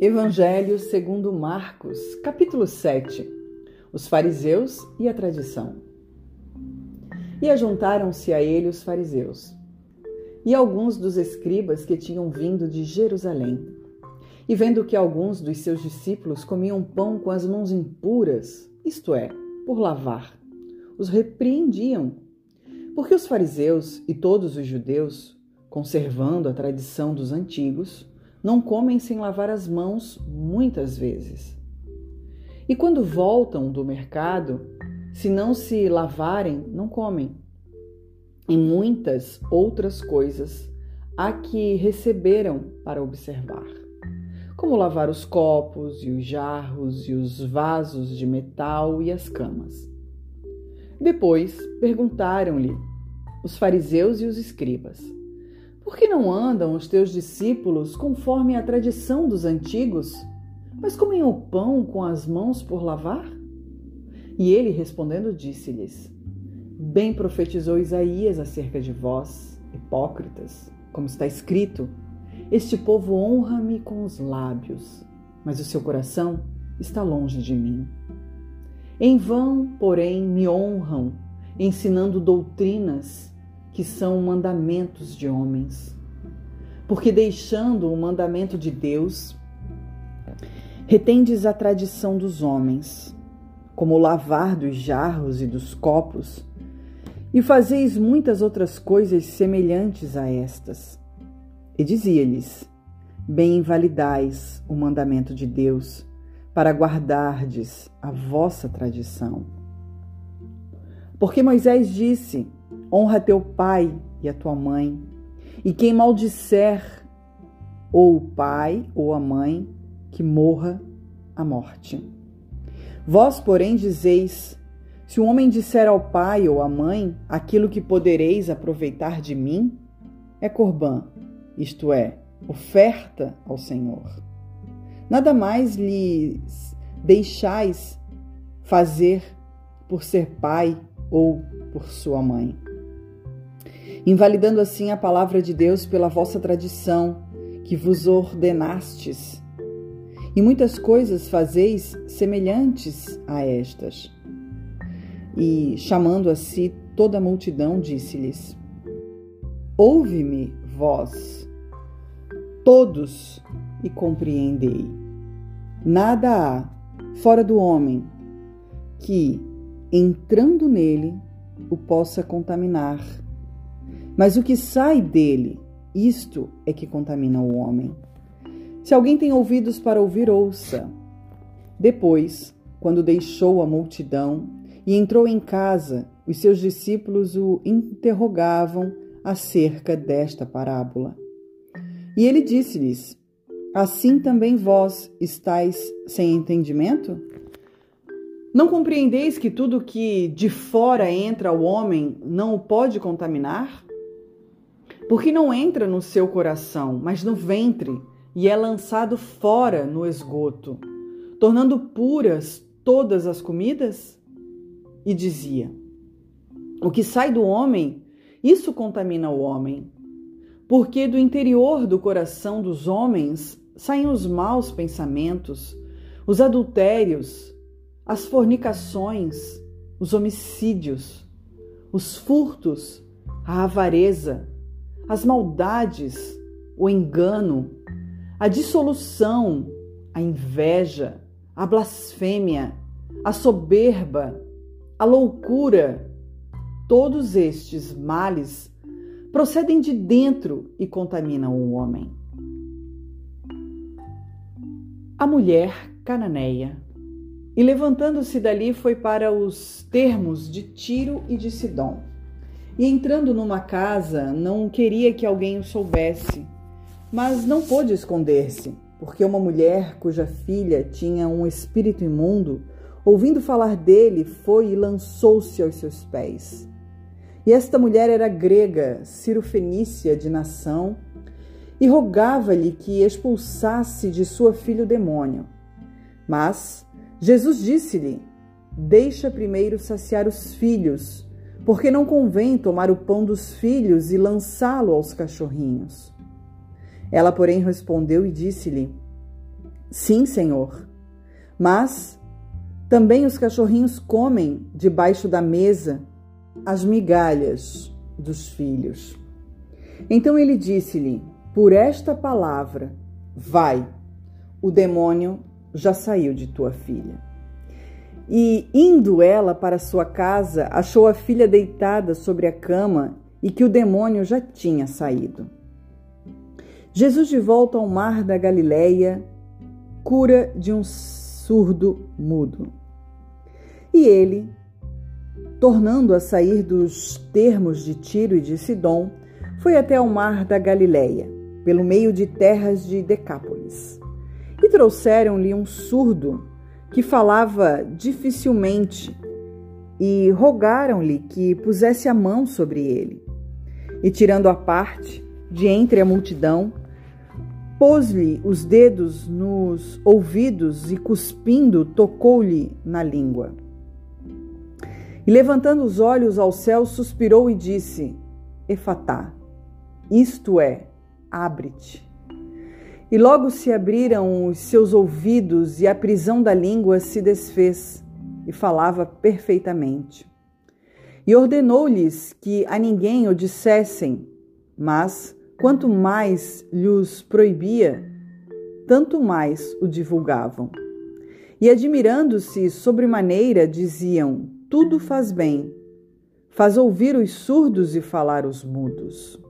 Evangelho segundo Marcos, capítulo 7. Os fariseus e a tradição. E ajuntaram-se a ele os fariseus e alguns dos escribas que tinham vindo de Jerusalém. E vendo que alguns dos seus discípulos comiam pão com as mãos impuras, isto é, por lavar, os repreendiam. Porque os fariseus e todos os judeus, conservando a tradição dos antigos, não comem sem lavar as mãos muitas vezes. E quando voltam do mercado, se não se lavarem, não comem. E muitas outras coisas há que receberam para observar, como lavar os copos e os jarros e os vasos de metal e as camas. Depois perguntaram-lhe os fariseus e os escribas: por que não andam os teus discípulos conforme a tradição dos antigos, mas comem o pão com as mãos por lavar? E ele respondendo disse-lhes: Bem profetizou Isaías acerca de vós, hipócritas, como está escrito: Este povo honra-me com os lábios, mas o seu coração está longe de mim. Em vão, porém, me honram, ensinando doutrinas que são mandamentos de homens. Porque deixando o mandamento de Deus, retendes a tradição dos homens, como o lavar dos jarros e dos copos, e fazeis muitas outras coisas semelhantes a estas. E dizia-lhes: Bem invalidais o mandamento de Deus, para guardardes a vossa tradição. Porque Moisés disse: Honra teu pai e a tua mãe. E quem maldisser ou o pai ou a mãe, que morra a morte. Vós, porém, dizeis: se o homem disser ao pai ou à mãe aquilo que podereis aproveitar de mim, é corbã, isto é, oferta ao Senhor. Nada mais lhes deixais fazer por ser pai ou por sua mãe invalidando assim a palavra de Deus pela vossa tradição, que vos ordenastes. E muitas coisas fazeis semelhantes a estas. E, chamando a si toda a multidão, disse-lhes: Ouve-me, vós, todos, e compreendei. Nada há, fora do homem, que, entrando nele, o possa contaminar mas o que sai dele, isto é que contamina o homem. Se alguém tem ouvidos para ouvir, ouça. Depois, quando deixou a multidão e entrou em casa, os seus discípulos o interrogavam acerca desta parábola. E ele disse-lhes: Assim também vós estáis sem entendimento? Não compreendeis que tudo que de fora entra ao homem não o pode contaminar? Porque não entra no seu coração, mas no ventre, e é lançado fora no esgoto, tornando puras todas as comidas? E dizia: O que sai do homem, isso contamina o homem, porque do interior do coração dos homens saem os maus pensamentos, os adultérios, as fornicações, os homicídios, os furtos, a avareza, as maldades, o engano, a dissolução, a inveja, a blasfêmia, a soberba, a loucura, todos estes males procedem de dentro e contaminam o homem. A mulher cananeia. E levantando-se dali foi para os termos de Tiro e de Sidom. E entrando numa casa, não queria que alguém o soubesse, mas não pôde esconder-se, porque uma mulher cuja filha tinha um espírito imundo, ouvindo falar dele, foi e lançou-se aos seus pés. E esta mulher era grega, cirofenícia de nação, e rogava-lhe que expulsasse de sua filha o demônio. Mas Jesus disse-lhe: Deixa primeiro saciar os filhos porque não convém tomar o pão dos filhos e lançá-lo aos cachorrinhos. Ela, porém, respondeu e disse-lhe: Sim, Senhor. Mas também os cachorrinhos comem debaixo da mesa as migalhas dos filhos. Então ele disse-lhe: Por esta palavra, vai, o demônio já saiu de tua filha. E, indo ela para sua casa, achou a filha deitada sobre a cama e que o demônio já tinha saído. Jesus, de volta ao mar da Galileia, cura de um surdo mudo. E ele, tornando a sair dos termos de Tiro e de Sidom, foi até o mar da Galileia, pelo meio de terras de Decápolis. E trouxeram-lhe um surdo que falava dificilmente e rogaram-lhe que pusesse a mão sobre ele. E tirando a parte de entre a multidão, pôs-lhe os dedos nos ouvidos e, cuspindo, tocou-lhe na língua. E levantando os olhos ao céu, suspirou e disse: Efatá, isto é, abre-te. E logo se abriram os seus ouvidos e a prisão da língua se desfez e falava perfeitamente. E ordenou-lhes que a ninguém o dissessem, mas quanto mais lhes proibia, tanto mais o divulgavam. E admirando-se sobremaneira, diziam: Tudo faz bem, faz ouvir os surdos e falar os mudos.